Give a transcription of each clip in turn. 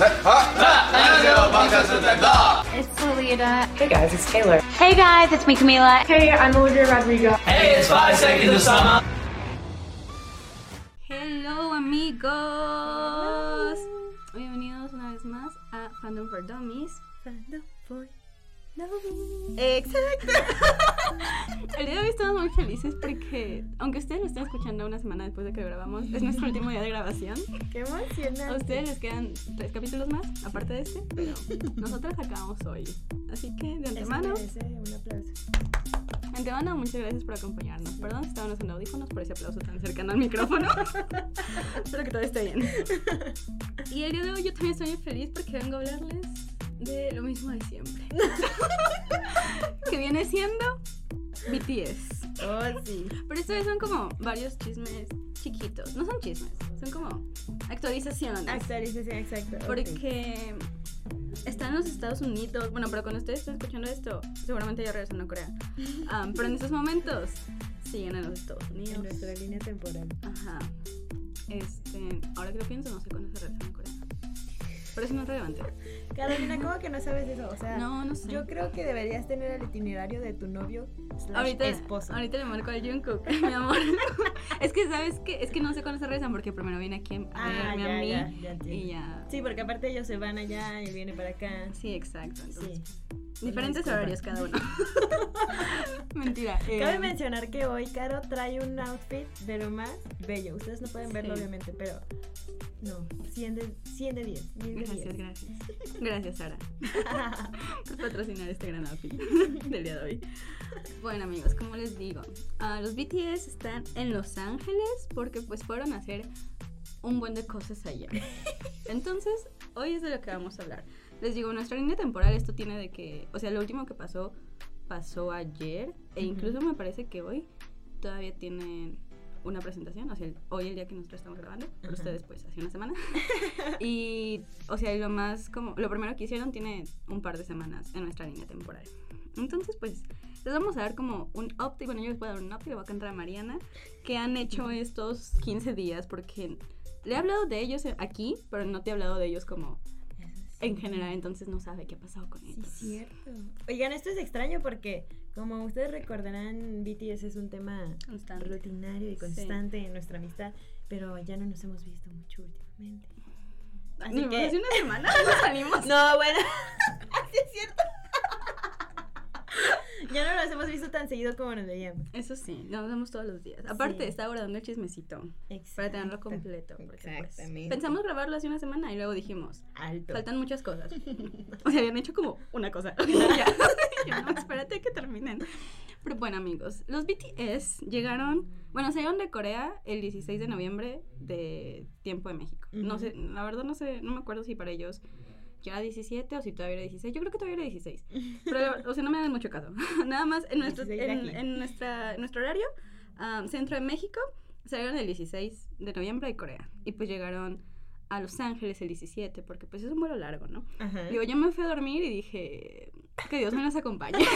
It's Lolita. Hey guys, it's Taylor. Hey guys, it's me, Camila. Hey, I'm Olivia Rodrigo. Hey, it's five seconds of summer. Hello amigos. Bienvenidos una vez más a Fandom for Dummies. Fandom for Exacto. El día de hoy estamos muy felices porque, aunque ustedes lo estén escuchando una semana después de que grabamos, es nuestro último día de grabación. ¡Qué A emocionante! ustedes les quedan tres capítulos más, aparte de este, pero nosotras acabamos hoy. Así que, de Eso antemano, merece un aplauso. antemano, muchas gracias por acompañarnos. Perdón si estaban usando audífonos por ese aplauso tan cercano al micrófono. Espero que todo esté bien. Y el día de hoy yo también estoy muy feliz porque vengo a hablarles de lo mismo de siempre. que viene siendo BTS. Oh, sí. Pero vez son como varios chismes chiquitos. No son chismes, son como actualizaciones. Actualización, exacto. Porque están en los Estados Unidos. Bueno, pero cuando ustedes estén escuchando esto, seguramente ya regresan a Corea. Um, pero en estos momentos siguen en los Estados En Unidos. nuestra línea temporal. Ajá. Este, ahora que lo pienso, no sé cuándo se regresan. Pero eso no es relevante. Carolina, ¿cómo que no sabes eso? O sea, No, no sé. yo creo que deberías tener el itinerario de tu novio slash Ahorita, esposo. ahorita le marco al Jungkook, mi amor. es que, ¿sabes qué? Es que no sé cuándo se regresan porque primero viene aquí a Ah, verme ya, a mí ya, ya entiendo. y ya. Sí, porque aparte ellos se van allá y viene para acá. Sí, exacto. Entonces, Sí. Diferentes horarios cada uno. Mentira. eh, Cabe mencionar que hoy Caro trae un outfit de lo más bello. Ustedes no pueden verlo, Sí. obviamente, pero no, 100 de, 100 de 10. 10 de Gracias, 10. gracias. Gracias, Sara, por patrocinar este gran outfit del día de hoy. Bueno, amigos, como les digo, ah, los BTS están en Los Ángeles porque pues fueron a hacer un buen de cosas allá. Entonces, hoy es de lo que vamos a hablar. Les digo, nuestra línea temporal esto tiene de que, o sea, lo último que pasó pasó ayer e incluso me parece que hoy todavía tienen una presentación, o sea, el- hoy el día que nosotros estamos grabando, pero ustedes pues hace una semana. y, o sea, lo más como, lo primero que hicieron tiene un par de semanas en nuestra línea temporal. Entonces, pues, les vamos a dar como un update, bueno, yo les voy a dar un update, le voy a contar a Mariana, que han hecho estos 15 días, porque le he hablado de ellos aquí, pero no te he hablado de ellos como en general, entonces no sabe qué ha pasado con Sí, ellos. cierto. Oigan, esto es extraño porque, como ustedes recordarán, BTS es un tema Constante. rutinario y Sí. constante en nuestra amistad, pero ya no nos hemos visto mucho últimamente. Así que- hace una semana no salimos. No, bueno, así es cierto. ya no nos hemos visto tan seguido como nos veíamos. Eso sí, nos vemos todos los días. Aparte, Sí. estaba guardando el chismecito para tenerlo Exacto. completo. pues, Exactamente. pensamos grabarlo hace una semana y luego dijimos, Alto. faltan muchas cosas. O sea, habían hecho como una cosa. ya. No, espérate que terminen. Pero bueno, amigos, los BTS llegaron, bueno, salieron de Corea el 16 de noviembre de tiempo de México. No sé, la verdad no sé, no me acuerdo si para ellos ya era 17 o si todavía era 16. Yo creo que todavía era 16. Pero, o sea, no me dan mucho caso. Nada más en nuestro, 16 de en, en nuestra, nuestro horario, um, centro de México, salieron el 16 de noviembre de Corea. Y pues llegaron a Los Ángeles el 17, porque pues es un vuelo largo, ¿no? Ajá. Digo, yo me fui a dormir y dije, que Dios me los acompañe.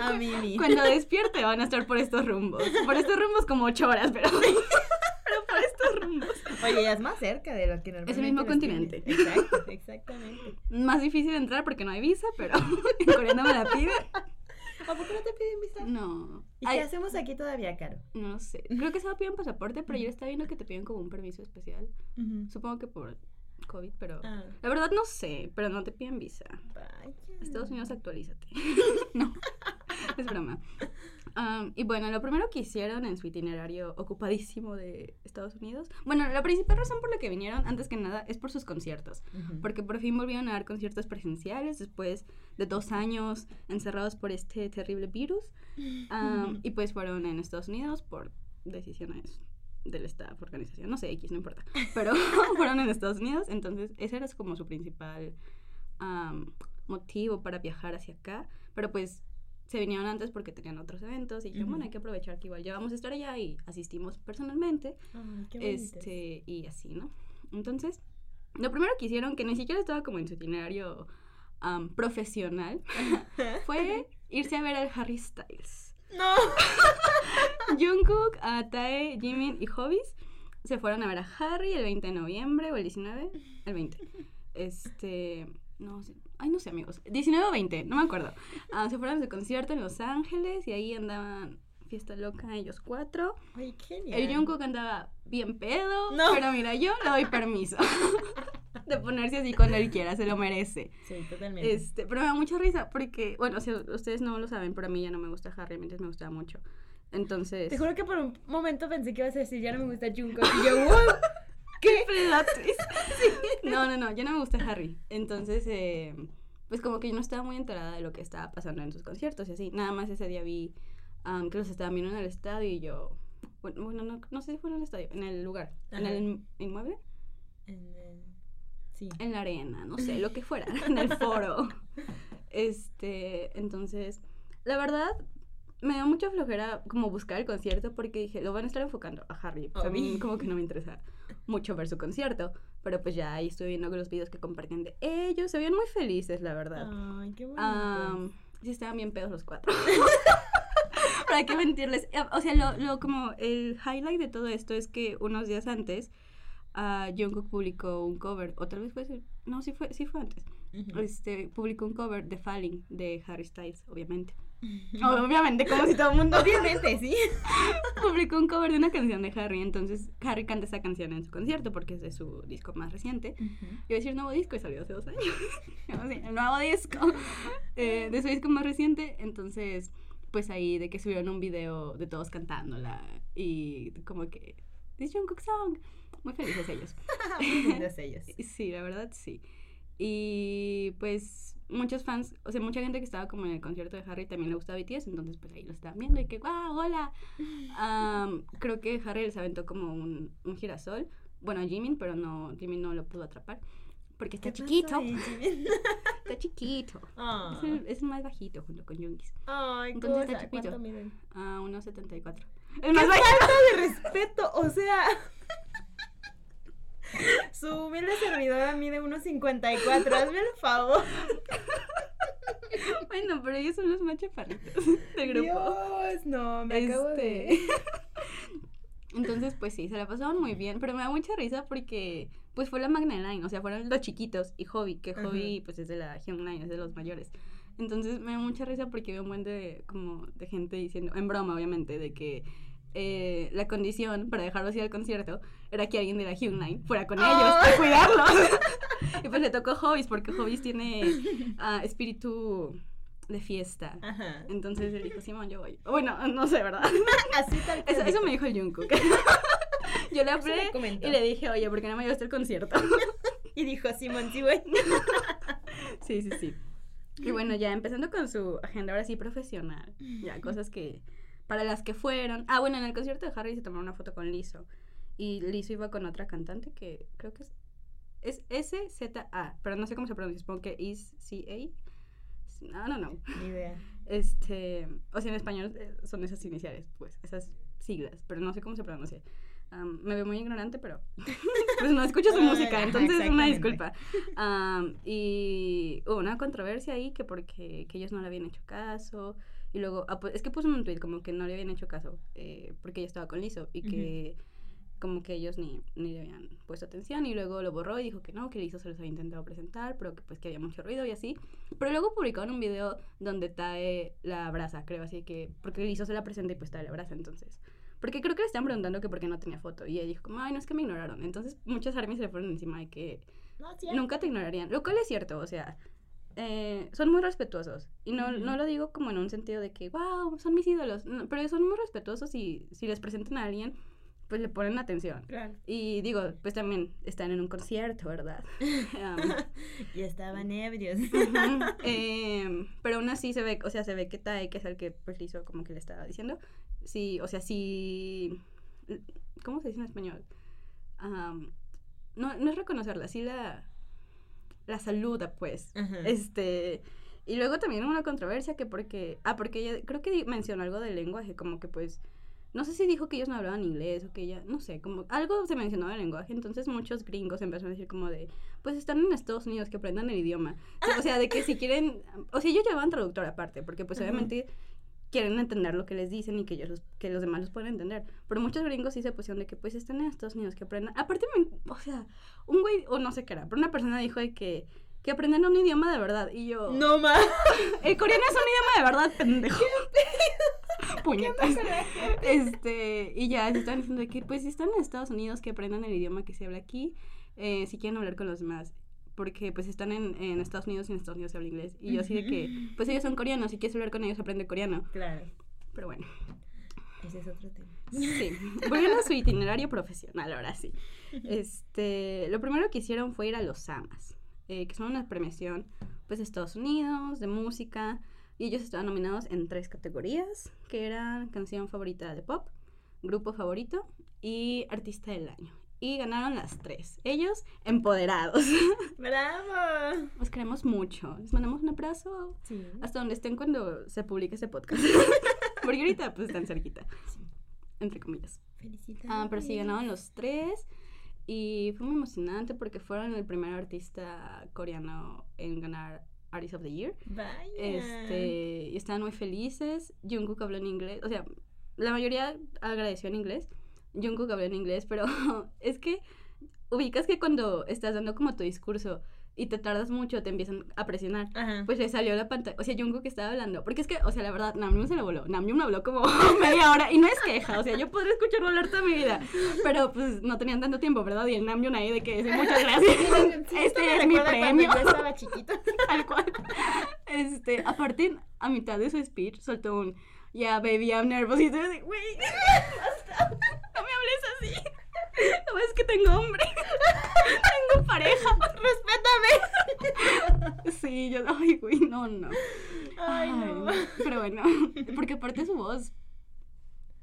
A mí Cuando despierte van a estar por estos rumbos. Por estos rumbos como 8 horas, pero, pero por. Oye, ya es más cerca de lo que normalmente. Es el mismo continente. Exacto, exactamente. Más difícil entrar porque no hay visa, pero en Corea no me la piden. ¿A poco no te piden visa? No. ¿Y Ay, qué hacemos aquí todavía, Caro? no sé. Creo que se va a pedir un pasaporte, pero yo estaba viendo que te piden como un permiso especial. Supongo que por COVID, pero... Ah, La verdad no sé, pero no te piden visa. vaya. Estados Unidos, actualízate. no, es broma. Um, y bueno, lo primero que hicieron en su itinerario ocupadísimo de Estados Unidos, bueno, la principal razón por la que vinieron, antes que nada, es por sus conciertos. Ujú. Porque por fin volvieron a dar conciertos presenciales después de dos años encerrados por este terrible virus. Um, y pues fueron en Estados Unidos por decisiones del staff, organización, no sé, X, no importa. Pero fueron en Estados Unidos, entonces ese era como su principal am, motivo para viajar hacia acá. Pero pues se vinieron antes porque tenían otros eventos y dijeron, Ujú. bueno, hay que aprovechar que igual ya vamos a estar allá y asistimos personalmente. Ay, qué. Este, y así, ¿no? Entonces, lo primero que hicieron, que ni siquiera estaba como en su itinerario am, profesional, fue irse a ver al Harry Styles. No. Jungkook, a Tae, Jimin y Hobbies se fueron a ver a Harry el 20 de noviembre o el 19, el 20. Este, no sé, ay no sé amigos, 19 o 20, no me acuerdo. Ah, se fueron su concierto en Los Ángeles y ahí andaban fiesta loca ellos cuatro. Ay, genial. El Jungkook andaba bien pedo, No. pero mira, yo le doy permiso de ponerse así cuando él quiera, se lo merece. Sí, totalmente. Este, pero me da mucha risa porque, bueno, si ustedes no lo saben, pero a mí ya no me gusta Harry, antes me gustaba mucho. Entonces, Te juro que por un momento pensé que ibas a decir, ya no me gusta Jungkook. Y yo, wow. ¿Qué? No, no, no, ya no me gusta Harry. Entonces, eh, pues como que yo no estaba muy enterada de lo que estaba pasando en sus conciertos y así. Nada más ese día vi um, que los estaban viendo en el estadio y yo, bueno, bueno, no, no sé si fue en el estadio, en el lugar, en el inmueble, En el- Sí. en la arena, no sé, lo que fuera, en el foro. Este, entonces, la verdad, me dio mucha flojera como buscar el concierto porque dije, lo van a estar enfocando a Harry. Pues a mí como que no me interesa mucho ver su concierto, pero pues ya ahí estoy viendo los videos que compartían de ellos, se veían muy felices, la verdad. Ay, qué bonito. Sí estaban bien pedos los cuatro. Para qué mentirles. Eh, O sea, lo, lo como el highlight de todo esto es que unos días antes ah, Jungkook publicó un cover, o tal vez fue, no, sí fue, sí fue antes. Este, publicó un cover de Falling de Harry Styles, obviamente. Obviamente, como si todo el mundo Obviamente, sí. publicó un cover de una canción de Harry, entonces Harry canta esa canción en su concierto porque es de su disco más reciente. Iba a decir nuevo disco y salió hace dos años. El nuevo disco eh, de su disco más reciente. Entonces, pues ahí de que subieron un video de todos cantándola y como que, This Jungkook Song. Muy felices ellos. Muy lindos ellos. Sí, la verdad sí. Y pues muchos fans, o sea, mucha gente que estaba como en el concierto de Harry también le gusta BTS, entonces pues ahí lo estaban viendo y que, ¡guau, hola! Creo que Harry les aventó como un, un girasol. Bueno, a Jimin, pero no, Jimin no lo pudo atrapar. Porque está ¿Qué pasó chiquito. ahí? Está chiquito. Ah. Es, el, es más bajito junto con Jungis. Ay, Entonces cosa, está chiquito. ¿cuánto miden? A unos 74. El ¡Qué más bajito. falta de respeto! O sea... Su humilde servidora mide unos 54. Hazme el favor. Bueno, pero ellos son los más chaparritos del grupo. Dios, no, me acabo de... Este, Entonces, pues sí, se la pasaron muy bien, pero me da mucha risa porque pues fue la Magna Line, o sea, fueron los chiquitos y Hobby, que Ajá. Hobby pues es de la Hyung Line, es de los mayores. Entonces me da mucha risa porque veo un buen de como de gente diciendo, en broma obviamente, de que eh, la condición para dejarlos ir al concierto era que alguien de la Hyung Line fuera con ellos Ah. a cuidarlos. y pues le tocó Hobbies porque Hobbies tiene ah, espíritu de fiesta. Ajá. Entonces él dijo, Simón, yo voy. Bueno, no sé, ¿verdad? Así tal cual Eso, eso me dijo el Jungkook. yo le hablé y le dije, oye, ¿por qué no me llevaste al concierto? Y dijo, Simón, sí, güey. sí, sí, sí. Y bueno, ya empezando con su agenda ahora sí profesional. Ya, cosas que... Para las que fueron... Ah, bueno, en el concierto de Harry se tomaron una foto con Lizzo. Y Lizzo iba con otra cantante que creo que es... Es S-Z-A, pero no sé cómo se pronuncia. Supongo que is C-A. No, no, no. Ni idea. Este, o sea, en español eh, son esas iniciales, pues, esas siglas, pero no sé cómo se pronuncia. Am, me veo muy ignorante, pero pues no escucho su Ah, música, entonces una disculpa. Am, y hubo una controversia ahí que porque que ellos no le habían hecho caso. Y luego, ah, pues, es que puso un tweet como que no le habían hecho caso eh, porque ella estaba con Lizzo y que como que ellos ni, ni le habían puesto atención y luego lo borró y dijo que no, que Lizzo se los había intentado presentar, pero que pues que había mucho ruido y así. Pero luego publicaron un video donde Tae la abraza, creo, así que, porque Lizzo se la presenta y pues Tae la abraza, entonces. Porque creo que le estaban preguntando que por qué no tenía foto y ella dijo como, ay, no es que me ignoraron. Entonces muchas armies se le fueron encima de que No, nunca te ignorarían, lo cual es cierto, o sea, eh, son muy respetuosos. Y no, no lo digo como en un sentido de que, wow, son mis ídolos, no, pero son muy respetuosos y si les presentan a alguien, pues le ponen atención. Claro. Y digo, pues también están en un concierto, ¿verdad? Y estaban ebrios. em, pero aún así se ve, o sea, se ve que Tai, que es el que pues hizo como que le estaba diciendo, sí, o sea, sí, ¿cómo se dice en español? Am, no, no es reconocerla, sí la, la saluda, pues. Este, y luego también una controversia que porque, ah, porque ella, creo que mencionó algo del lenguaje, como que pues, no sé si dijo que ellos no hablaban inglés o que ella, no sé, como algo se mencionó del lenguaje, entonces muchos gringos empezaron a decir como de, pues están en Estados Unidos, que aprendan el idioma. O sea, de que si quieren, o sea, ellos llevaban traductor aparte, porque pues obviamente quieren entender lo que les dicen y que ellos los- que los demás los puedan entender. Pero muchos gringos sí se pusieron de que pues están en Estados Unidos, que aprendan. Aparte, o sea, un güey, o no sé qué era, pero una persona dijo de que, que aprendan un idioma de verdad. Y yo, No más. el coreano es un idioma de verdad, pendejo. Puñetas. Este, y ya se están diciendo de que pues si están en Estados Unidos, que aprendan el idioma que se habla aquí, eh, si quieren hablar con los demás. Porque pues están en, en Estados Unidos y en Estados Unidos se habla inglés. Y yo así de que, pues ellos son coreanos, si quieres hablar con ellos, aprende coreano. Claro. Pero bueno. Ese es otro tema. Sí, volviendo a su itinerario profesional, ahora sí. Este, lo primero que hicieron fue ir a los AMAs, eh, que son una premiación, pues, de Estados Unidos, de música, y ellos estaban nominados en tres categorías, que eran canción favorita de pop, grupo favorito y artista del año. Y ganaron las tres. Ellos empoderados. ¡Bravo! Los queremos mucho. Les mandamos un abrazo Sí. hasta donde estén cuando se publique este podcast. Porque ahorita pues están cerquita. Entre comillas. Felicidades. Ah, pero sí ganaron los tres. Y fue muy emocionante porque fueron el primer artista coreano en ganar Artist of the Year. Vaya. Este, y estaban muy felices. Jungkook habló en inglés. O sea, la mayoría agradeció en inglés. Jungkook habló en inglés, pero es que ubicas que cuando estás dando como tu discurso y te tardas mucho, te empiezan a presionar. Ajá. Pues le salió la pantalla, o sea, Jungkook estaba hablando, porque es que, o sea, la verdad, Namjoon se lo voló, Namjoon habló como media hora, y no es queja, o sea, yo podría escucharlo hablar toda mi vida, pero pues no tenían tanto tiempo, ¿verdad? Y el Namjoon ahí de que dice, muchas gracias, Sí, este es mi premio, Yo estaba chiquito. tal cual. Este, aparte, a mitad de su speech, soltó un, yeah, baby, I'm nervous, y yo de, güey, basta, no no ves que tengo hombre, tengo pareja, Respétame. sí, yo, ay, güey, no, no. Ay, no. Ay, Pero bueno, porque aparte su voz.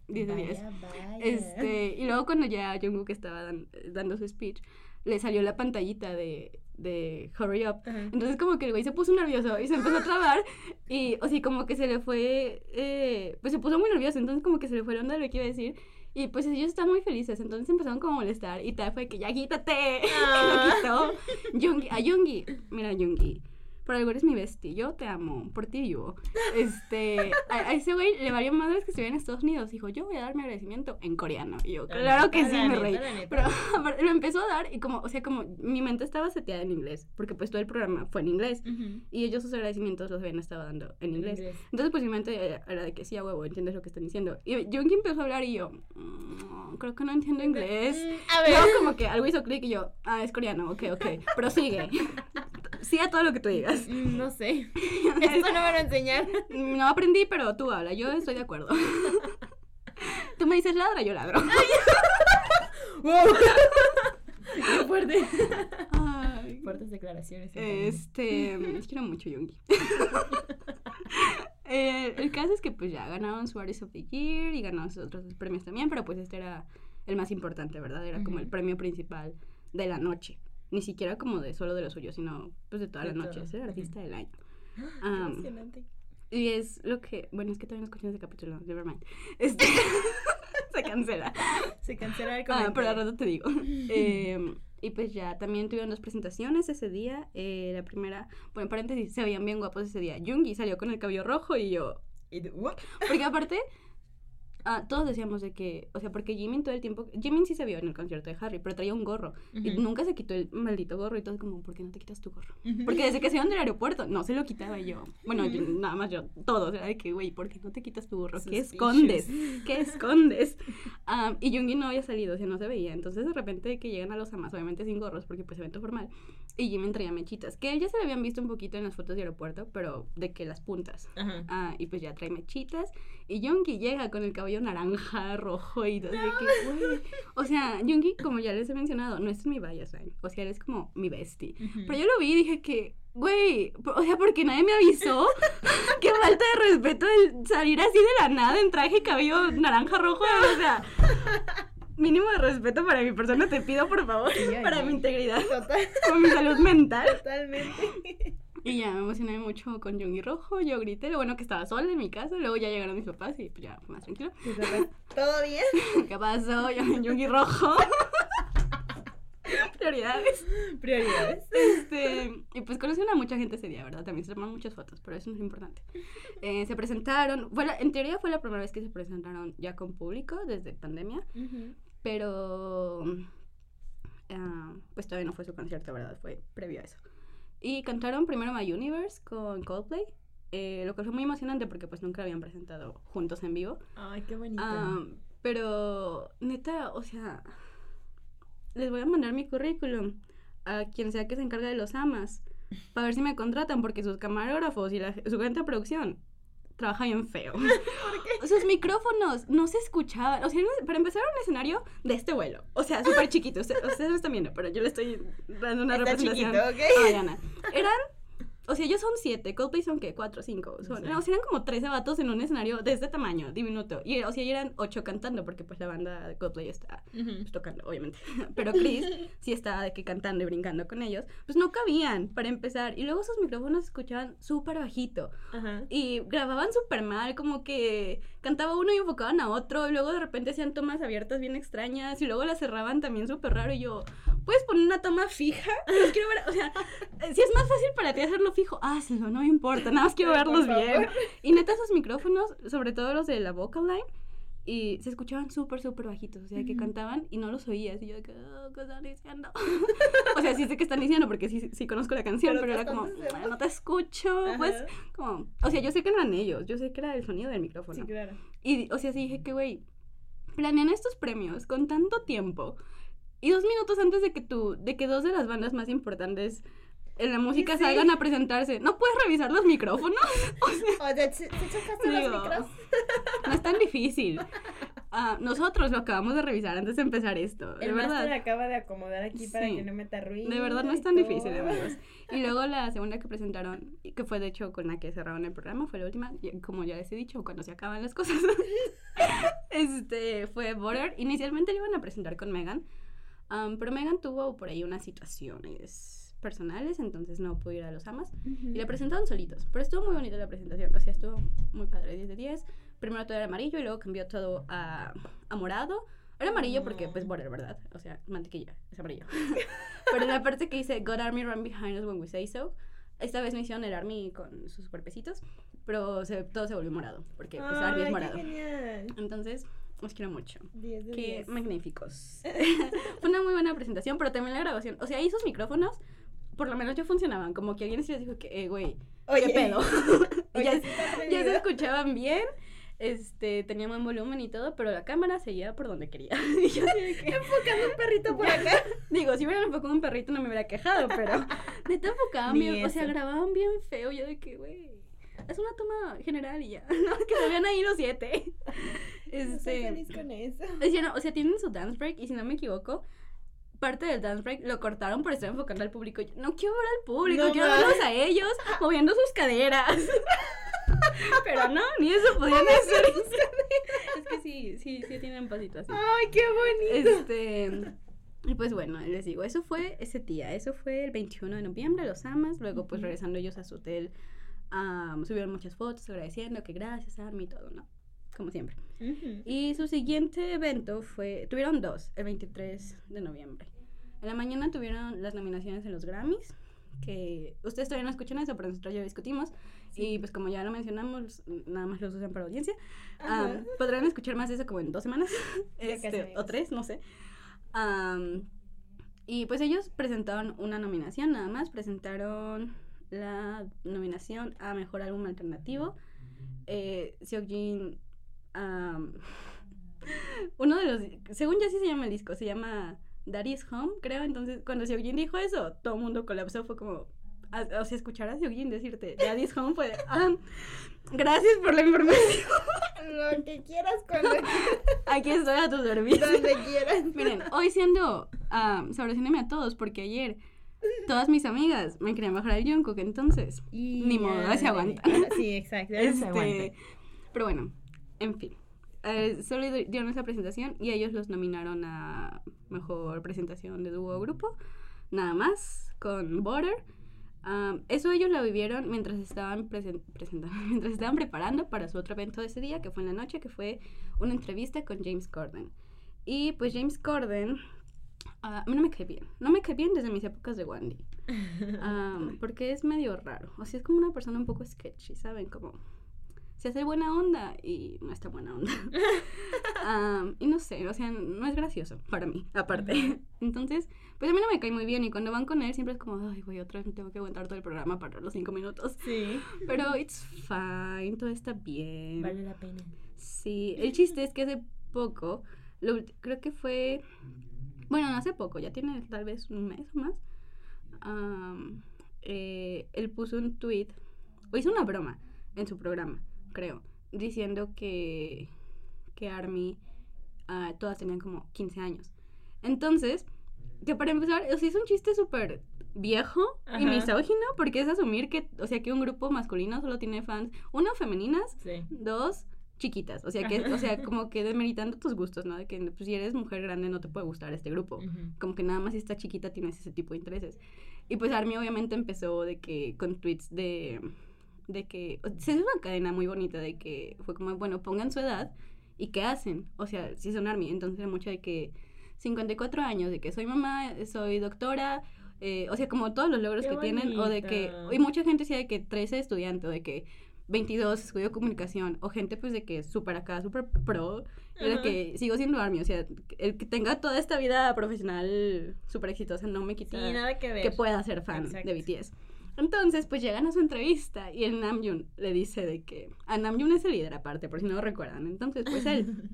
10 de 10. Vaya, vaya. Este, y luego cuando ya Jungkook estaba dan- dando su speech, le salió la pantallita de, de Hurry Up. Ajá. Entonces como que el güey se puso nervioso y se empezó a trabar y, o sea, como que se le fue, eh, pues se puso muy nervioso, entonces como que se le fue la onda de lo que iba a decir. Y pues ellos estaban muy felices, entonces empezaron como a molestar y tal fue que ya quítate. Ah. lo quitó. Yoongi, a Yoongi, mira Yoongi, por algo eres mi bestie, yo te amo, por ti vivo. Este, a, a ese güey le valió madres que estuviera en Estados Unidos, dijo, yo voy a dar mi agradecimiento en coreano. Y yo, La claro que sí, la neta. Pero lo empezó a dar y como, o sea, como mi mente estaba seteada en inglés, porque pues todo el programa fue en inglés. Ujú. Y ellos sus agradecimientos los habían estado dando en inglés. Inglés. Entonces, pues mi mente era, de que sí, a huevo, entiendes lo que están diciendo. Y Jungi empezó a hablar y yo, "Mm, creo que no entiendo inglés. Mm, A ver. Luego como que algo hizo clic y yo, ah, es coreano, ok, ok, pero sigue. Sí a todo lo que tú digas. No sé. Esto no me lo enseñaron. No aprendí, pero tú habla, yo estoy de acuerdo. Tú me dices ladra, yo ladro. ¡Wow! ¡Qué fuerte! Ay. Fuertes declaraciones. Este, les quiero mucho, Yoongi. Eh, el caso es que pues ya ganaron su Artist of the Year y ganaron sus otros premios también, pero pues este era el más importante, ¿verdad? Era como el premio principal de la noche. Ni siquiera como de solo de lo suyo, sino pues de toda De la noche. Es el artista del año. Emocionante. y es lo que, bueno, es que todavía no escuché ese capítulo, nevermind. Este, se cancela. Se cancela el Ah, comentario. pero al rato te digo. Eh, y pues ya, también tuvieron dos presentaciones ese día. Eh, la primera, bueno, en paréntesis, se veían bien guapos ese día. Jungi salió con el cabello rojo y yo. Porque aparte, ah, todos decíamos de que, o sea, porque Jimin todo el tiempo, Jimin sí se vio en el concierto de Harry, pero traía un gorro. Y nunca se quitó el maldito gorro y todo como, ¿por qué no te quitas tu gorro? Porque desde que se iban del aeropuerto, no se lo quitaba yo. Bueno, yo- nada más yo, todos, era de que, güey, ¿por qué no te quitas tu gorro? ¿Qué Suspicious. escondes? ¿Qué escondes? Am, y Jungi no había salido, o sea, no se veía. Entonces, de repente, que llegan a los amas, obviamente sin gorros, porque pues evento formal. Y Jimin traía mechitas, que ya se habían visto un poquito en las fotos de aeropuerto, pero de que las puntas. Ajá. Ah, y pues ya trae mechitas. Y Jungi llega con el cabello naranja, rojo y todo. de que, güey. O sea, Jungi, como ya les he mencionado, no es mi line. O sea, él es como mi bestie. Ujú. Pero yo lo vi y dije que, güey, o sea, porque nadie me avisó. Qué falta de respeto el salir así de la nada en traje cabello naranja rojo. O sea, mínimo de respeto para mi persona, te pido por favor. Sí, para mi integridad, Total, para mi salud mental. totalmente. Y ya me emocioné mucho con Jungi Rojo. Yo grité, lo bueno que estaba sola en mi casa. Luego ya llegaron mis papás y pues ya fue más tranquilo. ¿Todo bien? ¿Qué pasó? Yo Jungi Rojo. Prioridades. Prioridades. Este, y pues conocieron a mucha gente ese día, ¿verdad? También se tomaron muchas fotos, pero eso no es importante. Eh, se presentaron, fue la- en teoría fue la primera vez que se presentaron ya con público desde pandemia, pero ah, pues todavía no fue su concierto, ¿verdad? Fue previo a eso. Y cantaron primero My Universe con Coldplay, eh, lo cual fue muy emocionante porque pues nunca habían presentado juntos en vivo. Ay, qué bonito. Pero, neta, o sea, les voy a mandar mi currículum a quien sea que se encargue de los amas para ver si me contratan porque sus camarógrafos y la, su gente de producción trabaja bien feo. Sus micrófonos no se escuchaban. O sea, para empezar era un escenario de este vuelo. O sea, súper chiquito. Ustedes, ustedes lo están viendo, pero yo le estoy dando una Está representación chiquito, ¿ok? a Mariana. Eran o sea, ellos son siete, Coldplay son qué, cuatro, cinco. Son, Sí. no, o sea, eran como 13 vatos en un escenario de este tamaño, diminuto. Y, o sea, eran ocho cantando, porque pues la banda de Coldplay está pues, tocando, obviamente. Pero Chris sí estaba de que cantando y brincando con ellos. Pues no cabían, para empezar. Y luego sus micrófonos escuchaban súper bajito. Ajá. Y grababan súper mal, como que cantaba uno y enfocaban a otro. Y luego de repente hacían tomas abiertas bien extrañas. Y luego las cerraban también súper raro. Y yo, ¿puedes poner una toma fija? Los quiero ver. O sea, eh, si es más fácil para ti hacerlo fijo, hazlo, no me importa. Nada más quiero verlos bien. Y neta, esos micrófonos, sobre todo los de la vocal line, y se escuchaban súper, súper bajitos. O sea, que Ujú. cantaban y no los oías. Y yo, que, "Oh, ¿qué están diciendo? o sea, sí sé que están diciendo porque sí, sí conozco la canción, Pero pero, ¿qué era como, no te escucho. Pues, Ajá. como, o sea, yo sé que no eran ellos, yo sé que era el sonido del micrófono. Sí, claro. Y, o sea, sí dije que, güey, planean estos premios con tanto tiempo y dos minutos antes de que tú, de que dos de las bandas más importantes en la música Sí. salgan a presentarse, ¿no puedes revisar los micrófonos? O sea, ¿se, chocaste Digo, los micros? No es tan difícil. Ah, nosotros lo acabamos de revisar antes de empezar esto, de El máster verdad. acaba de acomodar aquí para Sí. que no meta ruido. De verdad no es tan todo. difícil, amigos. Y luego la segunda que presentaron, que fue de hecho con la que cerraron el programa, fue la última, como ya les he dicho, cuando se acaban las cosas, este, fue Border. Inicialmente le iban a presentar con Megan, am, pero Megan tuvo por ahí unas situaciones personales, entonces no pudo ir a los amas. Ujú. Y la presentaron solitos, pero estuvo muy bonita la presentación, o sea, estuvo muy padre, 10 de 10. Primero todo era amarillo y luego cambió todo a, a morado. Era amarillo porque, pues, border, ¿verdad? O sea, mantequilla, es amarillo. pero la parte que dice God Army Run Behind Us When We Say So, esta vez no hicieron el Army con sus cuerpecitos, pero se- todo se volvió morado, porque, pues, Army es qué morado. genial. Entonces, los quiero mucho. 10 de Qué 10. magníficos. Fue una muy buena presentación, pero también la grabación. O sea, ahí sus micrófonos, por lo menos ya funcionaban. Como que alguien sí les dijo que, eh, güey, Oye, ¿qué pedo? Oye, ya, ya se escuchaban bien. Este, tenía buen volumen y todo, pero la cámara seguía por donde quería. Y yo Enfocando un perrito por acá. digo, si hubieran enfocado un perrito no me hubiera quejado, pero neta enfocaban bien, o sea, grababan bien feo. Yo de que, güey, es una toma general y ya. No, que se vean ahí los siete. Este, feliz con eso. es ya no, o sea, tienen su dance break y si no me equivoco, parte del dance break lo cortaron por estar enfocando al público. Yo no quiero ver al público, No quiero verlos a ellos moviendo sus caderas. Pero no, ni eso podían hacer. es que sí, sí, sí tienen pasito así. Ay, qué bonito. Este. Y pues bueno, les digo, eso fue ese día, eso fue el 21 de noviembre, los amas, luego pues regresando ellos a su hotel, subieron muchas fotos agradeciendo que gracias Army y todo, ¿no? Como siempre. Y su siguiente evento fue, tuvieron dos, el 23 de noviembre. En la mañana tuvieron las nominaciones en los Grammys, que ustedes todavía no escuchan eso, pero nosotros ya discutimos. Y pues como ya lo mencionamos, nada más los usan para audiencia. Am, podrán escuchar más de eso como en dos semanas, este, o tres, no sé. Y pues ellos presentaron una nominación, nada más. Presentaron la nominación a Mejor Álbum Alternativo. Eh, Seokjin, am, uno de los, según ya sí se llama el disco, se llama Daddy's Home, creo. Entonces, cuando Seokjin dijo eso, todo el mundo colapsó. Fue como, a- o sea, escuchar a decirte Daddy's Home fue, ah, gracias por la información. Lo que quieras, cuando quieras, Aquí estoy a tu servicio. donde quieras. Miren, hoy siendo um, a todos, porque ayer todas mis amigas me querían bajar al Jungkook, entonces, Y Ni modo, se aguantan. Sí, exacto. ya se aguanta. este, pero bueno, en fin. Eh, solo di- dieron esa presentación y ellos los nominaron a mejor presentación de dúo o grupo, nada más, con Border. Um, eso ellos lo vivieron mientras estaban presen- presentando, mientras estaban preparando para su otro evento de ese día, que fue en la noche, que fue una entrevista con James Corden. Y pues James Corden Ah, a mí no me cae bien. No me cae bien desde mis épocas de Wandy. Am, porque es medio raro. O sea, es como una persona un poco sketchy, ¿saben? Como se hace buena onda y no está buena onda. Am, y no sé, o sea, no es gracioso para mí, aparte. Entonces, pues a mí no me cae muy bien y cuando van con él siempre es como, ay, güey, otra vez me tengo que aguantar todo el programa para los cinco minutos. Sí. Pero it's fine, todo está bien. Vale la pena. Sí, el chiste es que hace poco, lo creo que fue, bueno, no hace poco, ya tiene tal vez un mes o más, am, eh, él puso un tweet, o hizo una broma en su programa, creo, diciendo que, que Army, ah, todas tenían como 15 años. Entonces, que para empezar, o sea, es un chiste súper viejo y misógino, porque es asumir que, o sea, que un grupo masculino solo tiene fans, uno, femeninas, Sí. dos chiquitas, o sea que, o sea, como que demeritando tus gustos, ¿no? De que pues, si eres mujer grande no te puede gustar este grupo. Como que nada más si está chiquita tienes ese tipo de intereses. Y pues Army obviamente empezó de que con tweets de de que se hizo una cadena muy bonita de que fue como, bueno, pongan su edad y qué hacen. O sea, si son Army, entonces mucho de que 54 años, de que soy mamá, soy doctora, eh, o sea, como todos los logros Qué que tienen, o de que, y mucha gente decía de que 13 estudiante, o de que 22 estudio comunicación, o gente pues de que súper acá, súper pro, Ajá. que sigo siendo Army, o sea, el que tenga toda esta vida profesional súper exitosa no me Sí, quita nada que ver. que pueda ser fan Exacto. de BTS. Entonces, pues llegan a su entrevista y el Namjoon le dice de que a Namjoon es el líder aparte, por si no lo recuerdan. Entonces, pues él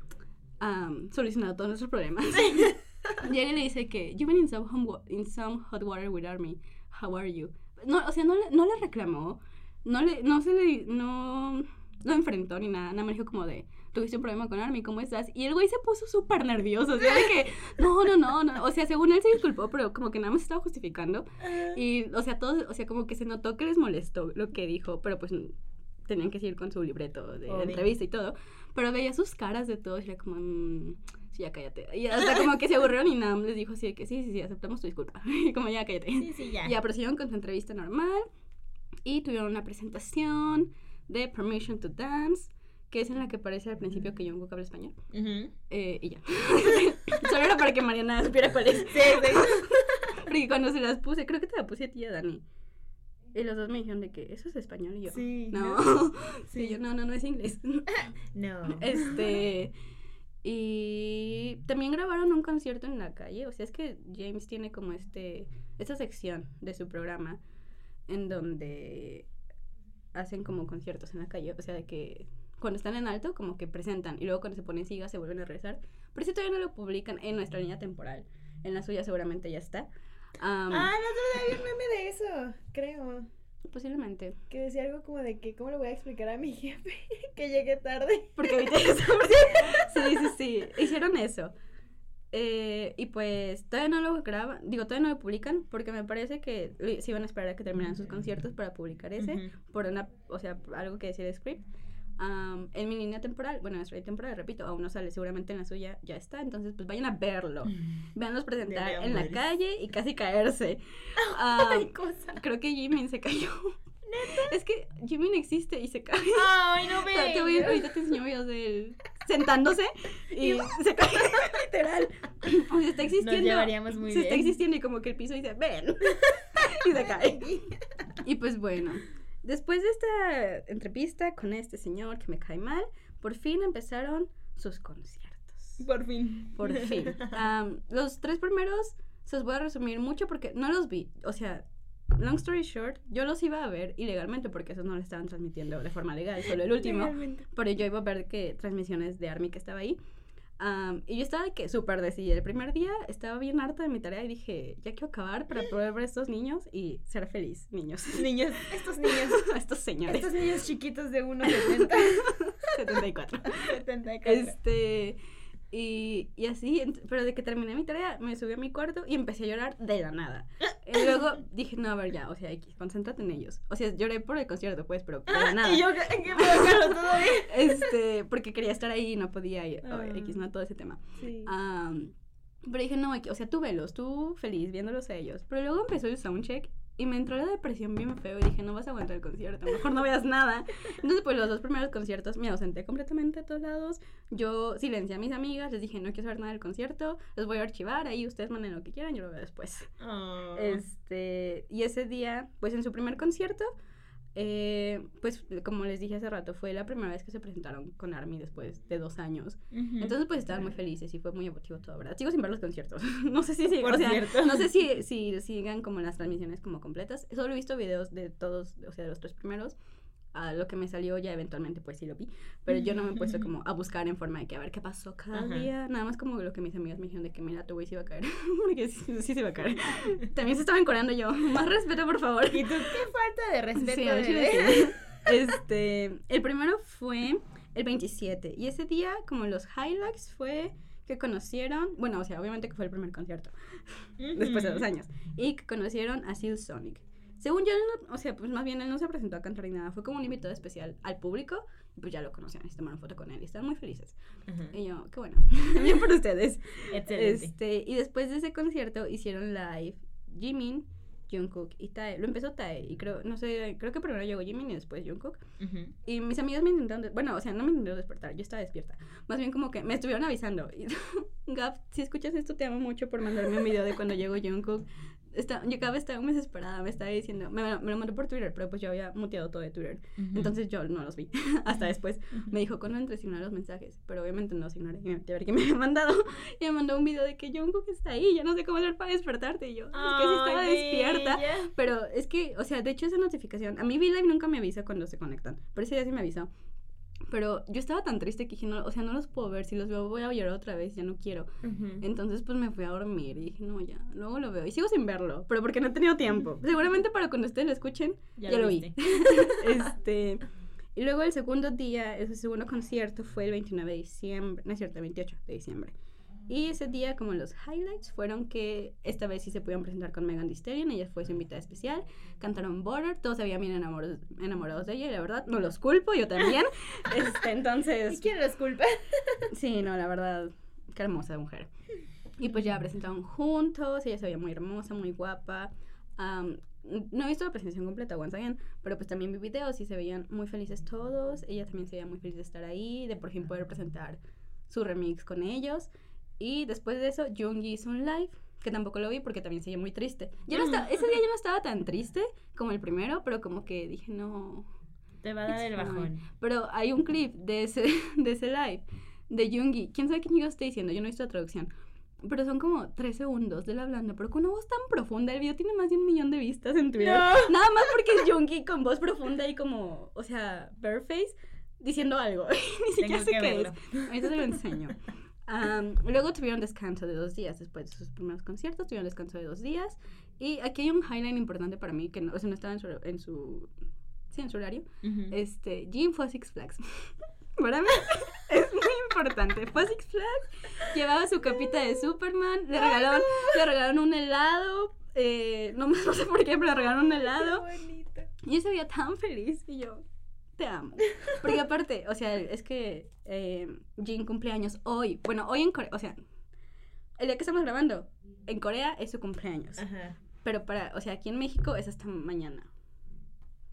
um, solucionado todos nuestros problemas. Llega y le dice que you've been in some, in some hot water with Army. How are you? No, o sea, no le, no le reclamó, no le, no se le, no lo enfrentó ni nada, nada más dijo como de, tuviste un problema con Army, ¿cómo estás? Y el güey se puso súper nervioso, o sea, de que, no, no, no, no, o sea, según él se disculpó, pero como que nada más estaba justificando. Y, o sea, todos, o sea, como que se notó que les molestó lo que dijo, pero pues tenían que seguir con su libreto de entrevista y todo. Pero veía sus caras de todos y era como, mm, sí, ya cállate. Y hasta como que se aburrieron y Nam les dijo así de que sí, sí, sí, aceptamos tu disculpa. Y como ya cállate. Sí, sí, ya. Ya prosiguieron con su entrevista normal y tuvieron una presentación de Permission to Dance, que es en la que parece al principio que Jungkook habla español. Eh, y ya. Solo era para que Mariana supiera cuál es. Sí, sí. Porque cuando se las puse, creo que te la puse a ti y a Dani. Y los dos me dijeron de que eso es español y yo. Sí, No. ¿no? Sí, yo no, no, no es inglés. No. Este. Y también grabaron un concierto en la calle. O sea, es que James tiene como este. Esta sección de su programa en donde hacen como conciertos en la calle. O sea, de que cuando están en alto, como que presentan. Y luego cuando se ponen sigas se vuelven a regresar. Pero si todavía no lo publican en nuestra línea temporal. En la suya seguramente ya está. Am, Ah, día vi un meme de eso, creo. Posiblemente. Que decía algo como de que, ¿cómo le voy a explicar a mi jefe que llegué tarde? Porque ahorita Sí, sí, sí. Hicieron eso. Eh, y pues todavía no lo graban, digo, todavía no lo publican porque me parece que se iban a esperar a que terminaran sus conciertos para publicar ese, Ujú. por una, o sea, algo que decía el script. Am, en mi línea temporal, bueno, en nuestra temporal, repito, aún no sale, seguramente en la suya ya está, entonces pues vayan a verlo. Veanlos presentar en la calle y casi caerse. Ay, Am, cosa. creo que Jimin se cayó. Es que Jimin existe y se cae. Ay, no Te, te voy, me. ahorita te enseño videos de él sentándose y se cae literal. O sea, está existiendo. Nos llevaríamos muy está bien. existiendo y como que el piso dice, ven. y se cae. Y pues bueno, después de esta entrevista con este señor que me cae mal, por fin empezaron sus conciertos. Por fin. Por fin. Los tres primeros se los voy a resumir mucho porque no los vi. O sea, long story short, yo los iba a ver ilegalmente porque esos no lo estaban transmitiendo de forma legal, solo el último. Legalmente. Pero yo iba a ver que transmisiones de Army que estaba ahí. Am, y yo estaba de que súper decidida. El primer día estaba bien harta de mi tarea y dije, ya quiero acabar para poder ver a estos niños y ser feliz, niños. Niños, estos niños, estos señores. estos niños chiquitos de 1,70. 74. 74. Este. Y, y así, pero de que terminé mi tarea, me subí a mi cuarto y empecé a llorar de la nada. Y luego dije, no, a ver, ya, o sea, X, concéntrate en ellos. O sea, lloré por el concierto, pues, pero de la nada. Y yo, ¿qué todavía? Este, porque quería estar ahí y no podía, oh, Ah. X, no, todo ese tema. Sí. Pero dije, no, o sea, tú velos, tú feliz viéndolos a ellos. Pero luego empezó el soundcheck y me entró la depresión bien feo y dije, no vas a aguantar el concierto, mejor no veas nada. Entonces, pues los dos primeros conciertos me ausenté completamente a todos lados. Yo silencié a mis amigas, les dije, no quiero saber nada del concierto, los voy a archivar, ahí ustedes manden lo que quieran, yo lo veo después. Oh. Este, y ese día, pues en su primer concierto, eh, pues como les dije hace rato, fue la primera vez que se presentaron con ARMY después de dos años. Entonces pues estaban muy felices y fue muy emotivo todo, ¿verdad? Sigo sin ver los conciertos. no sé si, Por o sea, no sé si, si sigan como las transmisiones como completas. Solo he visto videos de todos, o sea, de los tres primeros. A lo que me salió ya eventualmente pues sí lo vi. Pero yo no me he puesto como a buscar en forma de que a ver qué pasó cada Ajá. día. Nada más como lo que mis amigas me dijeron de que mira, tu güey se iba a caer. Porque sí, sí se iba a caer. También se estaban coreando yo. Más respeto, por favor. ¿Y tú qué falta de respeto? Sí, de- sí. Este, el primero fue el 27 y ese día como los highlights fue que conocieron, bueno, o sea, obviamente que fue el primer concierto después de dos años y que conocieron a Seal Sonic. Según yo, no- o sea, pues más bien él no se presentó a cantar ni nada, fue como un invitado especial al público y pues ya lo conocían y se tomaron foto con él y estaban muy felices. Ujú. Y yo, qué bueno, bien por ustedes. Excelente. Este, y después de ese concierto hicieron live Jimin, Jungkook y Tae. Lo empezó Tae y creo, no sé, creo que primero llegó Jimin y después Jungkook. Ujú. Y mis amigas me intentaron, bueno, o sea, no me intentaron despertar, yo estaba despierta. Más bien como que me estuvieron avisando. Y, Gab, si escuchas esto, te amo mucho por mandarme un video de cuando llegó Jungkook. Está, yo cada vez estaba muy desesperada, me estaba diciendo, me, me lo mandó por Twitter, pero pues yo había muteado todo de Twitter. Ujú. Entonces yo no los vi. Hasta después me dijo, cuando entres ignorar los mensajes. Pero obviamente no los ignoré. Y me metí a ver qué me había mandado. Y me mandó un video de que Jungkook está ahí. Ya no sé cómo hacer para despertarte. Y yo, es que sí estaba despierta. Pero es que, o sea, de hecho esa notificación, a mí V-Live nunca me avisa cuando se conectan, pero ese día sí me avisó. Pero yo estaba tan triste que dije, no, o sea, no los puedo ver, si los veo voy a llorar otra vez, ya no quiero. Entonces pues me fui a dormir y dije, no, ya, luego lo veo. Y sigo sin verlo, pero porque no he tenido tiempo. Seguramente para cuando ustedes lo escuchen, ya, lo, vi. este, y luego el segundo día, ese segundo concierto fue el 29 de diciembre, no es cierto, el 28 de diciembre. Y ese día, como los highlights, fueron que esta vez sí se pudieron presentar con Megan Thee Stallion, ella fue su invitada especial, cantaron Border, todos se habían bien enamorados, enamorados de ella, y la verdad, no los culpo, yo también. este, ¿Y entonces, quién los culpa? sí, no, la verdad, qué hermosa mujer. Y pues ya presentaron juntos, ella se veía muy hermosa, muy guapa. No he visto la presentación completa, once again, pero pues también vi videos y se veían muy felices todos. Ella también se veía muy feliz de estar ahí, de por fin poder presentar su remix con ellos. Y después de eso, Jungi hizo un live, que tampoco lo vi porque también se veía muy triste. Yo no estaba, ese día yo no estaba tan triste como el primero, pero como que dije, no, Te va a dar el bajón. pero hay un clip de ese, de ese live de Jungi. ¿Quién sabe quién yo estoy diciendo? Yo no he visto la traducción. Pero son como tres segundos de él hablando, pero con una voz tan profunda. El video tiene más de un millón de vistas en Twitter. No. Nada más porque es Jungi con voz profunda y como, o sea, bareface, diciendo algo. Ni siquiera sé qué es. Ahorita te lo enseño. Am, luego tuvieron descanso de dos días después de sus primeros conciertos. Tuvieron descanso de dos días. Y aquí hay un highlight importante para mí, que no, o sea, no estaba en su, en su, sí, en su horario. Ujú. Este, Jim fue a Six Flags. Para mí es muy importante. Fue a Six Flags, llevaba su capita de Superman, le regalaron, le regalaron un helado. Eh, no, no sé por qué, pero le regalaron un helado. Qué. Y él se veía tan feliz. Y yo, te amo. Porque aparte, o sea, es que eh, Jin cumpleaños hoy. Bueno, hoy en Corea, o sea, el día que estamos grabando, en Corea es su cumpleaños. Ajá. Pero para, o sea, aquí en México es hasta mañana.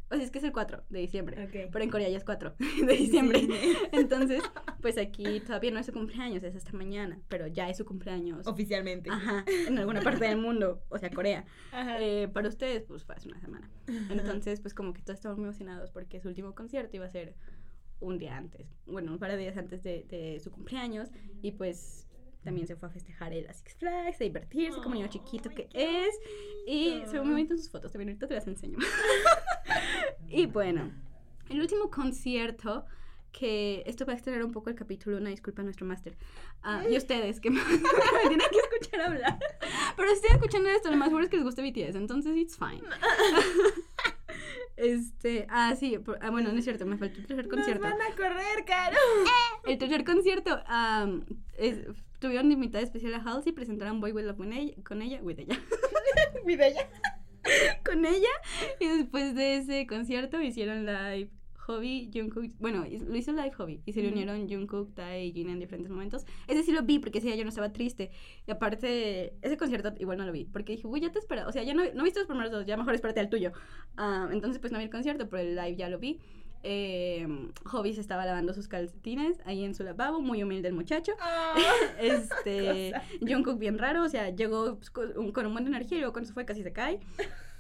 O sea, es que es el 4 de diciembre. Ok. Pero en Corea ya es 4 de diciembre. Sí. Entonces, pues aquí todavía no es su cumpleaños, es hasta mañana. Pero ya es su cumpleaños. Oficialmente. Ajá, en alguna parte del mundo, o sea, Corea. Ajá. Eh, para ustedes, pues fue hace una semana. Entonces, pues como que todos estamos muy emocionados porque su último concierto iba a ser un día antes, bueno, un par de días antes de, de su cumpleaños. Y pues también se fue a festejar él a Six Flags, a divertirse como niño chiquito que es. Y se ve muy bonito en sus fotos, también ahorita te las enseño. y bueno, el último concierto que esto va a extender un poco el capítulo, una disculpa a nuestro máster. Ah, y ustedes que me, me tienen que escuchar hablar. Pero si están escuchando esto, lo más seguro es que les guste BTS, entonces it's fine. Este, ah, sí, por- ah, bueno, no es cierto, me faltó el tercer concierto. Nos van a correr, caro. El tercer concierto, am, es- tuvieron invitada especial a Halsey, presentaron Boy With Love con ella, con ella, with ella, Mi bella. con ella, y después de ese concierto hicieron live Hobby, Jungkook, bueno, lo hizo live Hobby y se le Ujú. unieron Jungkook, Tae y Jin en diferentes momentos. Ese sí lo vi porque ese día yo no estaba triste. Y aparte, ese concierto igual no lo vi porque dije, uy, ya te espera. O sea, ya no, no viste los primeros dos, ya mejor espérate al tuyo. Ah, entonces, pues no vi el concierto, pero el live ya lo vi. Eh, Hobby se estaba lavando sus calcetines ahí en su lavabo, muy humilde el muchacho. Este, Jungkook bien raro, o sea, llegó pues, con, un- con un buen de energía y luego cuando se fue casi se cae.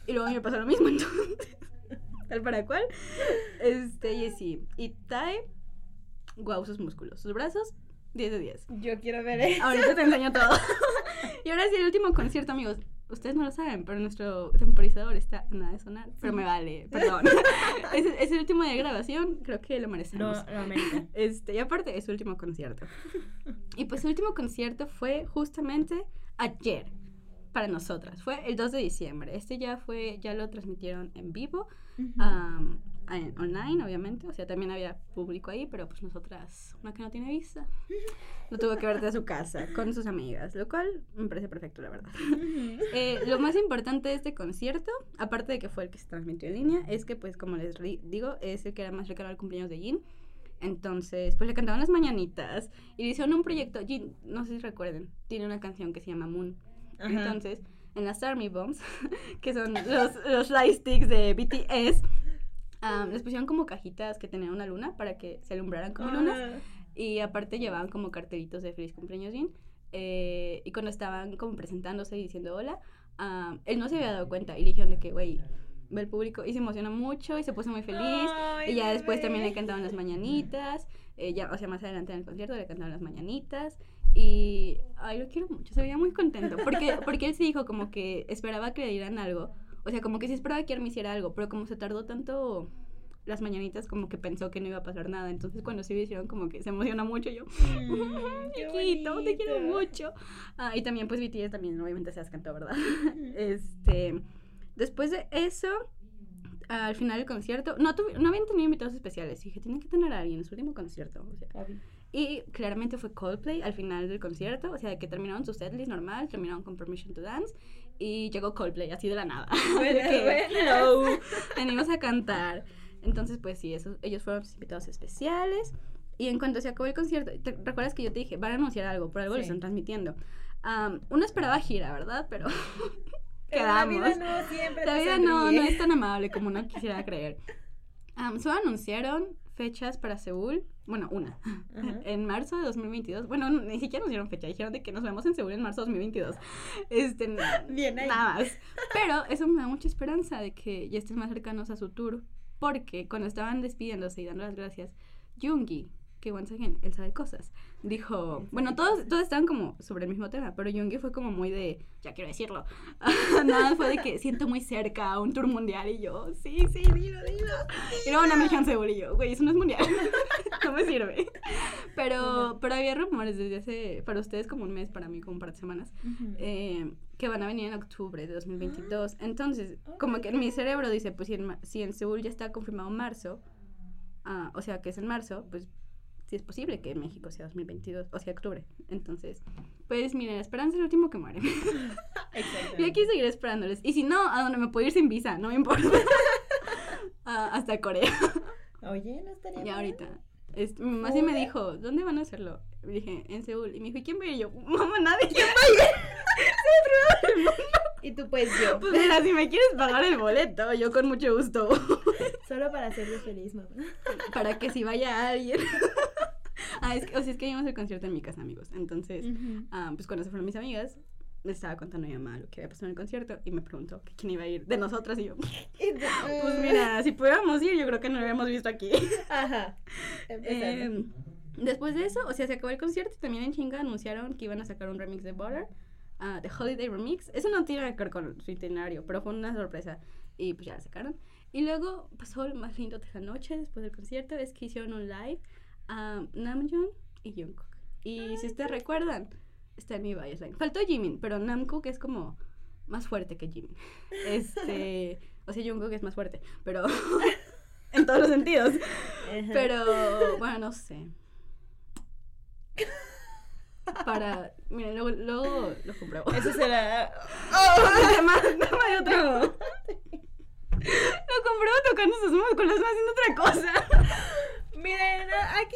Y luego a mí me pasó lo mismo, entonces, tal para cual. Este, y sí. Y Tae, guau, sus músculos, sus brazos, 10 de 10. Yo quiero ver eso. Ahorita te enseño todo. y ahora sí, el último concierto, amigos. Ustedes no lo saben, pero nuestro temporizador está a nada de sonar. Pero me vale, perdón. es, es el último día de grabación, creo que lo Lo, merecemos. lo amerita. Este, y aparte es su último concierto. Y pues su último concierto fue justamente ayer para nosotras. Fue el 2 de diciembre. Este ya fue, ya lo transmitieron en vivo, am, en- online, obviamente. O sea, también había público ahí, pero pues nosotras, una que no tiene visa, lo tuvo que ver de su casa con sus amigas, lo cual me parece perfecto, la verdad. Eh, lo más importante de este concierto, aparte de que fue el que se transmitió en línea, es que, pues, como les digo, es el que era más cercano al cumpleaños de Jin. Entonces, pues le cantaban las mañanitas y le hicieron un proyecto. Jin, no sé si recuerden, tiene una canción que se llama Moon. Ajá. Entonces, en las Army Bombs, que son los, los light sticks de BTS, am, les pusieron como cajitas que tenían una luna para que se alumbraran como lunas. Ah. Y aparte llevaban como cartelitos de feliz cumpleaños Jin. Eh, y cuando estaban como presentándose y diciendo hola, ah, él no se había dado cuenta y le dijeron de que, güey, ve el público y se emociona mucho y se puso muy feliz. Ay, y ya después también le cantaban las mañanitas. eh, ya, o sea, más adelante en el concierto le cantaban las mañanitas. Y, ay, lo quiero mucho, se veía muy contento. Porque, porque él sí dijo como que esperaba que le dieran algo. O sea, como que sí esperaba que Army hiciera algo, pero como se tardó tanto las mañanitas, como que pensó que no iba a pasar nada. Entonces cuando sí lo hicieron, como que se emociona mucho. Yo, Mm, chiquito, te quiero mucho. Ah, y también pues BTS también obviamente se las cantó, ¿verdad? este, después de eso, al final del concierto, no, tuvi- no habían tenido invitados especiales. Dije, tienen que tener a alguien en su último concierto. O sea. Y claramente fue Coldplay al final del concierto, o sea, que terminaron su setlist normal, terminaron con Permission to Dance y llegó Coldplay así de la nada. Buenas, De que, buenas. "Hello, venimos a cantar. Entonces, pues sí, esos, ellos fueron los invitados especiales. Y en cuanto se acabó el concierto, ¿te recuerdas que yo te dije, van a anunciar algo, por algo lo Sí. están transmitiendo? Am, uno esperaba gira, ¿verdad? Pero Pero la quedamos. vida no siempre La vida no, no es tan amable como uno quisiera creer. Am, solo anunciaron fechas para Seúl, bueno, una, en marzo de 2022. Bueno, no, ni siquiera anunciaron fecha, dijeron de que nos vemos en Seúl en marzo de 2022. Este, Bien ahí. nada más. Pero eso me da mucha esperanza de que ya estén más cercanos a su tour, porque cuando estaban despidiéndose y dando las gracias, Jungi, que once again, él sabe cosas, dijo, bueno, todos, todos estaban como sobre el mismo tema, pero Jungi fue como muy de, ya quiero decirlo, nada, fue de que siento muy cerca a un tour mundial y yo, sí, sí, dilo, dilo. Y luego una dijeron Seúl y yo, güey, eso no es mundial, no me sirve. Pero, pero había rumores desde hace, para ustedes como un mes, para mí como un par de semanas, Ujú. eh, que van a venir en octubre de 2022. Ah. Entonces, como que en mi cerebro dice, pues si en, si en Seúl ya está confirmado marzo, ah, o sea que es en marzo, pues sí es posible que México sea 2022, o sea octubre. Entonces, pues miren, la esperanza es el último que muere. Y aquí seguiré esperándoles. Y si no, a donde me puedo ir sin visa, no me importa. Ah, hasta Corea. Oye, no estaría Y mal. ahorita. Es, mi mamá sí me dijo, ¿dónde van a hacerlo? Le dije, en Seúl. Y me dijo, ¿y quién va a ir? Y yo, mamá, nadie. ¿Quién va Y tú pues yo. Pues mira, si me quieres pagar el boleto, yo con mucho gusto. Solo para hacerle feliz, mamá. Para que si vaya alguien. Ah, es que, o sea, es que vimos el concierto en mi casa, amigos. Entonces, ah, pues cuando se fueron mis amigas, les estaba contando a mi mamá lo que había pasado en el concierto y me preguntó que quién iba a ir de nosotras y yo, pues mira, si pudiéramos ir, yo creo que no lo habíamos visto aquí. Ajá. Eh, después de eso, o sea, se acabó el concierto y también en chinga anunciaron que iban a sacar un remix de Butter, ah, The Holiday Remix. Eso no tiene que ver con su itinerario, pero fue una sorpresa y pues ya la sacaron. Y luego pasó lo más lindo de la noche después del concierto, es que hicieron un live a Namjoon y Jungkook. Y si ustedes recuerdan, está en mi biosline. Faltó Jimin, pero Namkook es como más fuerte que Jimin. Este, o sea, Jungkook es más fuerte, pero en todos los sentidos. Pero, bueno, no sé. Para. Miren, luego, luego lo compruebo. Eso será. Además, no hay otro. Lo compruebo tocando sus músculos, no haciendo otra cosa. Miren, aquí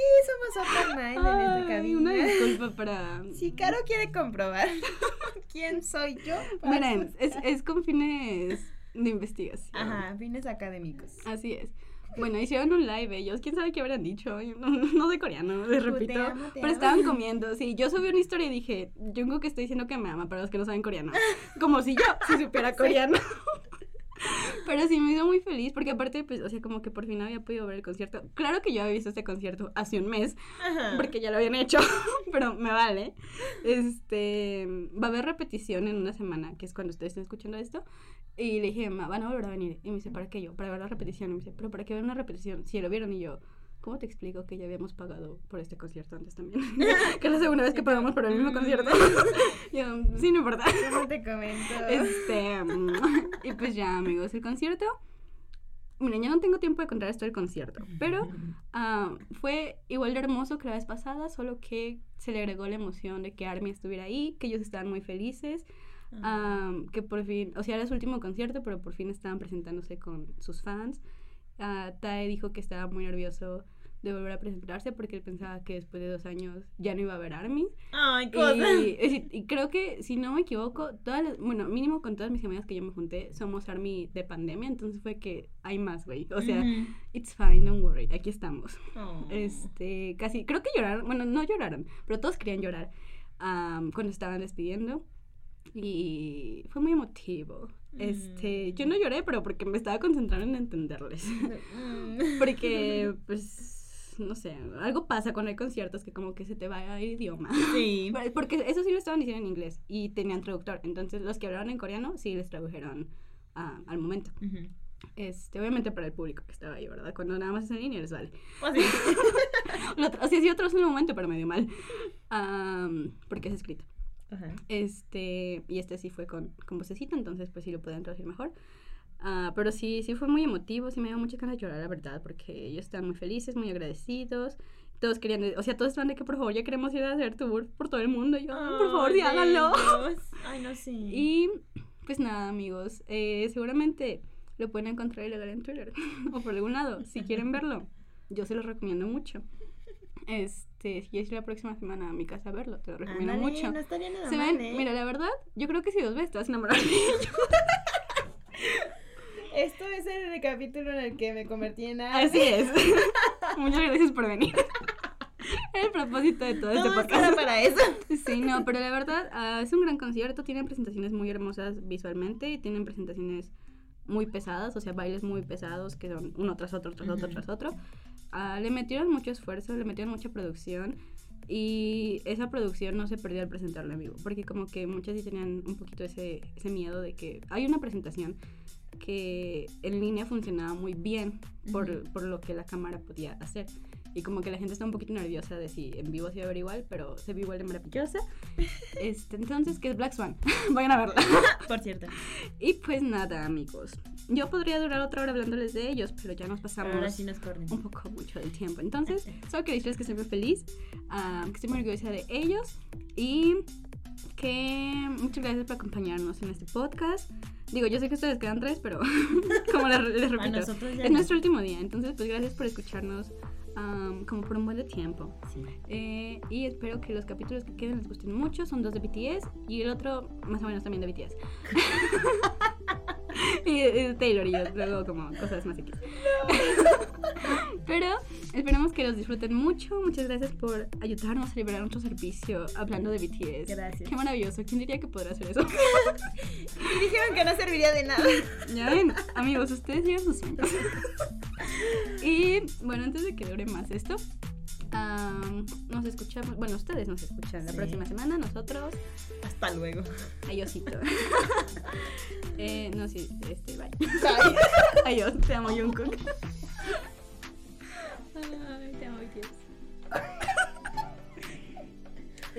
somos open mind en esta cabina. Una disculpa para. Si Caro quiere comprobar quién soy yo. Miren, es, es con fines de investigación. Ajá, fines académicos. Así es. Bueno, hicieron un live ellos, quién sabe qué habrán dicho, no, no de coreano, les repito, te amo, te pero amo. estaban comiendo, sí, yo subí una historia y dije, yo creo que estoy diciendo que me ama para los que no saben coreano, como si yo si supiera coreano. Sí. Pero sí me hizo muy feliz porque aparte, pues, o sea, como que por fin había podido ver el concierto. Claro que yo había visto este concierto hace un mes, Ajá. porque ya lo habían hecho, pero me vale. Este, va a haber repetición en una semana, que es cuando ustedes estén escuchando esto. Y le dije, ma, van a volver a venir. Y me dice, ¿para qué yo? Para ver la repetición. Y me dice, ¿pero para qué ver una repetición? Si lo vieron. Y yo, ¿cómo te explico que ya habíamos pagado por este concierto antes también? que es la segunda vez que pagamos por el mismo concierto. yo, sí, no importa. ¿Cómo te comento? Este, mm, y pues ya, amigos, el concierto. Miren, ya no tengo tiempo de contar esto del concierto, pero ah, fue igual de hermoso que la vez pasada, solo que se le agregó la emoción de que Army estuviera ahí, que ellos estaban muy felices, ah, que por fin, o sea, era su último concierto, pero por fin estaban presentándose con sus fans. Ah, Tae dijo que estaba muy nervioso de volver a presentarse porque él pensaba que después de dos años ya no iba a ver Army. Ay, cosa. Y, creo que, si no me equivoco, todas las, bueno, mínimo con todas mis amigas que yo me junté, somos Army de pandemia, entonces fue que hay más, güey. O sea, it's fine, don't worry, aquí estamos. Oh. Este, casi, creo que lloraron, bueno, no lloraron, pero todos querían llorar cuando estaban despidiendo. Y fue muy emotivo. Este, yo no lloré, pero porque me estaba concentrando en entenderles. Mm. porque, pues, no sé, algo pasa cuando hay conciertos que como que se te va el idioma. Sí. Porque eso sí lo estaban diciendo en inglés y tenían traductor. Entonces los que hablaban en coreano sí les tradujeron ah, al momento. Este, obviamente para el público que estaba ahí, ¿verdad? Cuando nada más es en línea les vale. Pues sí. O sea, sí otros en el momento, pero medio mal. Am, porque es escrito. Ajá. Este, y este sí fue con, con vocecita, entonces pues sí lo pueden traducir mejor. Ah, pero sí, sí fue muy emotivo, sí me dio muchas ganas de llorar, la verdad, porque ellos estaban muy felices, muy agradecidos. Todos querían, o sea, todos estaban de que por favor ya queremos ir a hacer tour por todo el mundo. Y yo, "Ah, por favor, sí, háganlo. Ay, no, sí. Y pues nada, amigos, eh, seguramente lo pueden encontrar ilegal en Twitter o por algún lado. Si quieren verlo, yo se los recomiendo mucho. Este, si ir la próxima semana a mi casa a verlo, te lo recomiendo mucho. No estaría nada Se mal, ven, ¿eh? mira, la verdad, yo creo que si los ves te vas a enamorar de ellos. Esto es el capítulo en el que me convertí en Así es. Muchas gracias por venir. Era el propósito de todo, Todo este podcast. era para eso. Sí, no, pero la verdad ah, es un gran concierto. Tienen presentaciones muy hermosas visualmente y tienen presentaciones muy pesadas, o sea, bailes muy pesados que son uno tras otro, tras otro, tras otro. Ah, le metieron mucho esfuerzo, le metieron mucha producción y esa producción no se perdió al presentarlo en vivo, porque como que muchas sí tenían un poquito ese, ese miedo de que hay una presentación que en línea funcionaba muy bien por, Ujú. por lo que la cámara podía hacer. Y como que la gente está un poquito nerviosa de si en vivo se iba a ver igual, pero se ve igual de maravillosa. Este, entonces, que es Black Swan. Vayan a verla. Por cierto. Y pues nada, amigos. Yo podría durar otra hora hablándoles de ellos, pero ya nos pasamos Ahora sí nos corren. un poco mucho del tiempo. Entonces, solo quería decirles que estoy muy feliz, ah, que estoy muy orgullosa de ellos y que muchas gracias por acompañarnos en este podcast. Digo, yo sé que ustedes quedan tres, pero como les, les repito, es nuestro último día. Entonces, pues gracias por escucharnos am, como por un buen de tiempo. Sí. Eh, y espero que los capítulos que queden les gusten mucho. Son dos de BTS y el otro más o menos también de BTS. y Taylor y yo, luego como cosas más X. Pero esperemos que los disfruten mucho. Muchas gracias por ayudarnos a liberar nuestro servicio hablando de BTS. Gracias. Qué maravilloso. ¿Quién diría que podrá hacer eso? Y dijeron que no serviría de nada. ya ven, amigos, ustedes sigan sus sueños. y bueno, antes de que dure más esto, am, nos escuchamos. Bueno, ustedes nos escuchan la próxima semana. Nosotros, Hasta luego. adiósito. eh, no, sí, este, bye. Bye. Adiós, te amo, Jungkook.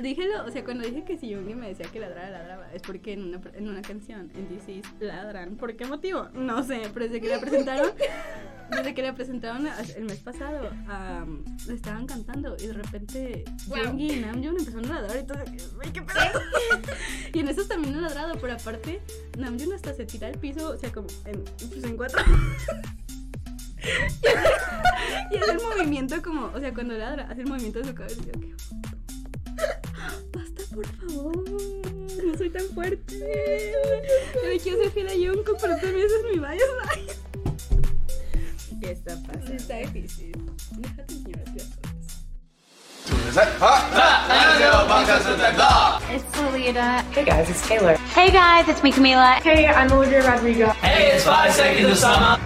Díjelo, o sea, cuando dije que si Yoongi me decía que ladrara, ladraba, es porque en una, en una canción, en Is, ladran. ¿Por qué motivo? No sé, pero desde que la presentaron, desde que la presentaron el mes pasado, am, la estaban cantando y de repente Wow. Y Namjoon empezaron a ladrar y todo, ¡ay, qué pedo! y en esos también han ladrado, pero aparte, Namjoon hasta se tira al piso, o sea, como en, pues en cuatro. y hace el movimiento como, o sea, cuando ladra, hace el movimiento de su cabeza. Basta, por favor. No soy tan fuerte. Yo le quiero a pero también es mi ¿Qué está pasando? Está difícil. Déjate It's Lolita. Hey guys, it's Taylor. Hey guys, it's me, Camila. Hey, I'm Olivia Rodrigo. Hey, it's Five Seconds of Summer.